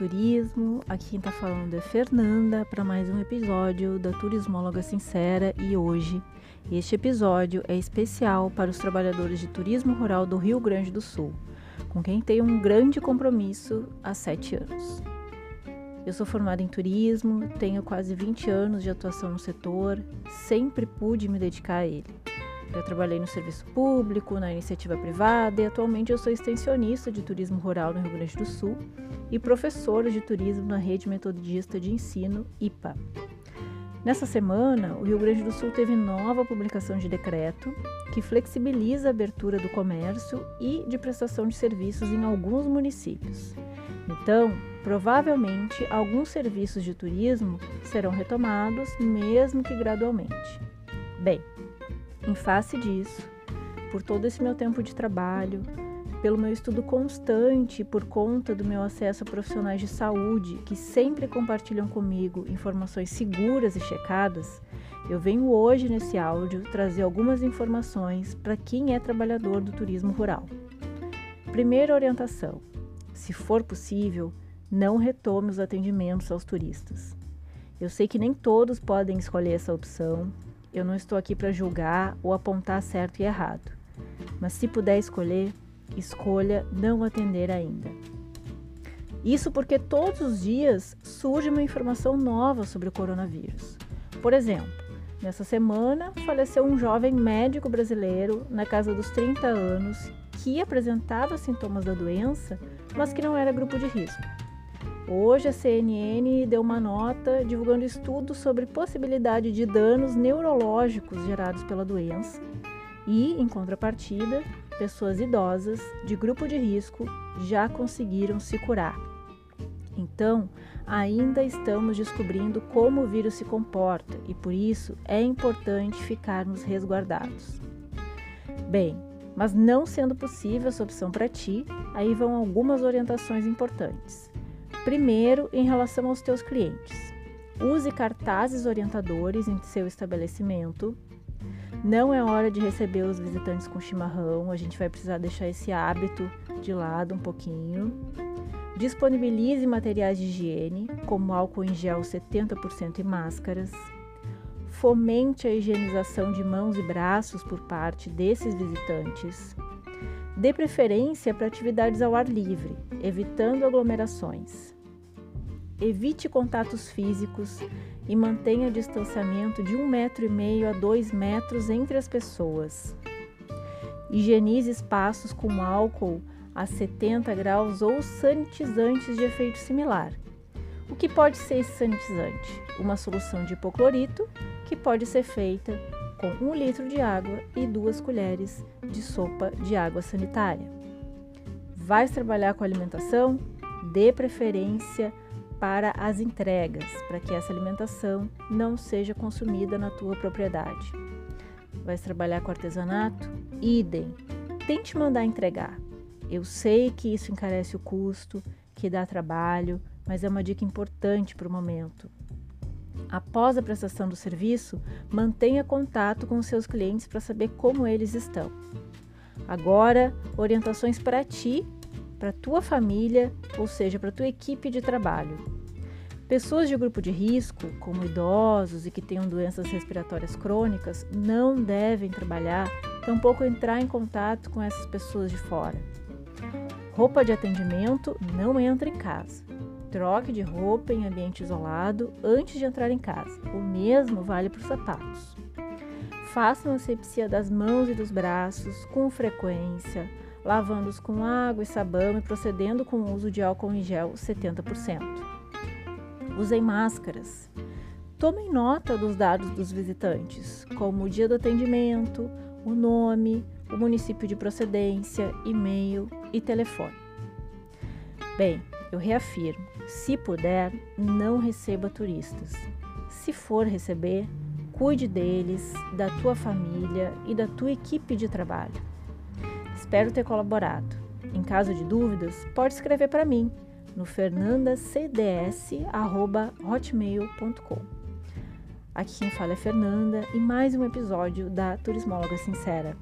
turismo. Aqui quem está falando é Fernanda para mais um episódio da Turismóloga Sincera e hoje este episódio é especial para os trabalhadores de turismo rural do Rio Grande do Sul, com quem tenho um grande compromisso há sete anos. Eu sou formada em turismo, tenho quase 20 anos de atuação no setor, sempre pude me dedicar a ele. Já trabalhei no serviço público, na iniciativa privada e atualmente eu sou extensionista de turismo rural no Rio Grande do Sul e professora de turismo na Rede Metodista de Ensino, IPA. Nessa semana, o Rio Grande do Sul teve nova publicação de decreto que flexibiliza a abertura do comércio e de prestação de serviços em alguns municípios. Então, provavelmente, alguns serviços de turismo serão retomados, mesmo que gradualmente. Bem, em face disso, por todo esse meu tempo de trabalho, pelo meu estudo constante por conta do meu acesso a profissionais de saúde que sempre compartilham comigo informações seguras e checadas, eu venho hoje nesse áudio trazer algumas informações para quem é trabalhador do turismo rural. Primeira orientação: se for possível, não retome os atendimentos aos turistas. Eu sei que nem todos podem escolher essa opção, eu não estou aqui para julgar ou apontar certo e errado. Mas se puder escolher, escolha não atender ainda. Isso porque todos os dias surge uma informação nova sobre o coronavírus. Por exemplo, nessa semana faleceu um jovem médico brasileiro na casa dos 30 anos que apresentava sintomas da doença, mas que não era grupo de risco. Hoje a CNN deu uma nota divulgando estudos sobre possibilidade de danos neurológicos gerados pela doença e, em contrapartida, pessoas idosas de grupo de risco já conseguiram se curar. Então, ainda estamos descobrindo como o vírus se comporta e por isso é importante ficarmos resguardados. Bem, mas não sendo possível essa opção para ti, aí vão algumas orientações importantes. Primeiro, em relação aos teus clientes. Use cartazes orientadores em seu estabelecimento. Não é hora de receber os visitantes com chimarrão, a gente vai precisar deixar esse hábito de lado um pouquinho. Disponibilize materiais de higiene, como álcool em gel 70% e máscaras. Fomente a higienização de mãos e braços por parte desses visitantes. Dê preferência para atividades ao ar livre, evitando aglomerações. Evite contatos físicos e mantenha distanciamento de um metro e meio a dois metros entre as pessoas. Higienize espaços com álcool a 70 graus ou sanitizantes de efeito similar. O que pode ser esse sanitizante? Uma solução de hipoclorito que pode ser feita com um litro de água e duas colheres de sopa de água sanitária. Vais trabalhar com alimentação? Dê preferência para as entregas, para que essa alimentação não seja consumida na tua propriedade. Vais trabalhar com artesanato? Idem. Tente mandar entregar. Eu sei que isso encarece o custo, que dá trabalho, mas é uma dica importante para o momento. Após a prestação do serviço, mantenha contato com seus clientes para saber como eles estão. Agora, orientações para ti, para tua família, ou seja, para tua equipe de trabalho. Pessoas de grupo de risco, como idosos e que tenham doenças respiratórias crônicas, não devem trabalhar, tampouco entrar em contato com essas pessoas de fora. Roupa de atendimento não entra em casa. Troque de roupa em ambiente isolado antes de entrar em casa. O mesmo vale para os sapatos. Faça uma asepsia das mãos e dos braços com frequência, lavando-os com água e sabão e procedendo com o uso de álcool em gel 70%. Usem máscaras. Tomem nota dos dados dos visitantes, como o dia do atendimento, o nome, o município de procedência, e-mail e telefone. Bem, eu reafirmo: se puder, não receba turistas. Se for receber, cuide deles, da tua família e da tua equipe de trabalho. Espero ter colaborado. Em caso de dúvidas, pode escrever para mim no fernandacds@hotmail.com. Aqui quem fala é Fernanda e mais um episódio da Turismóloga Sincera.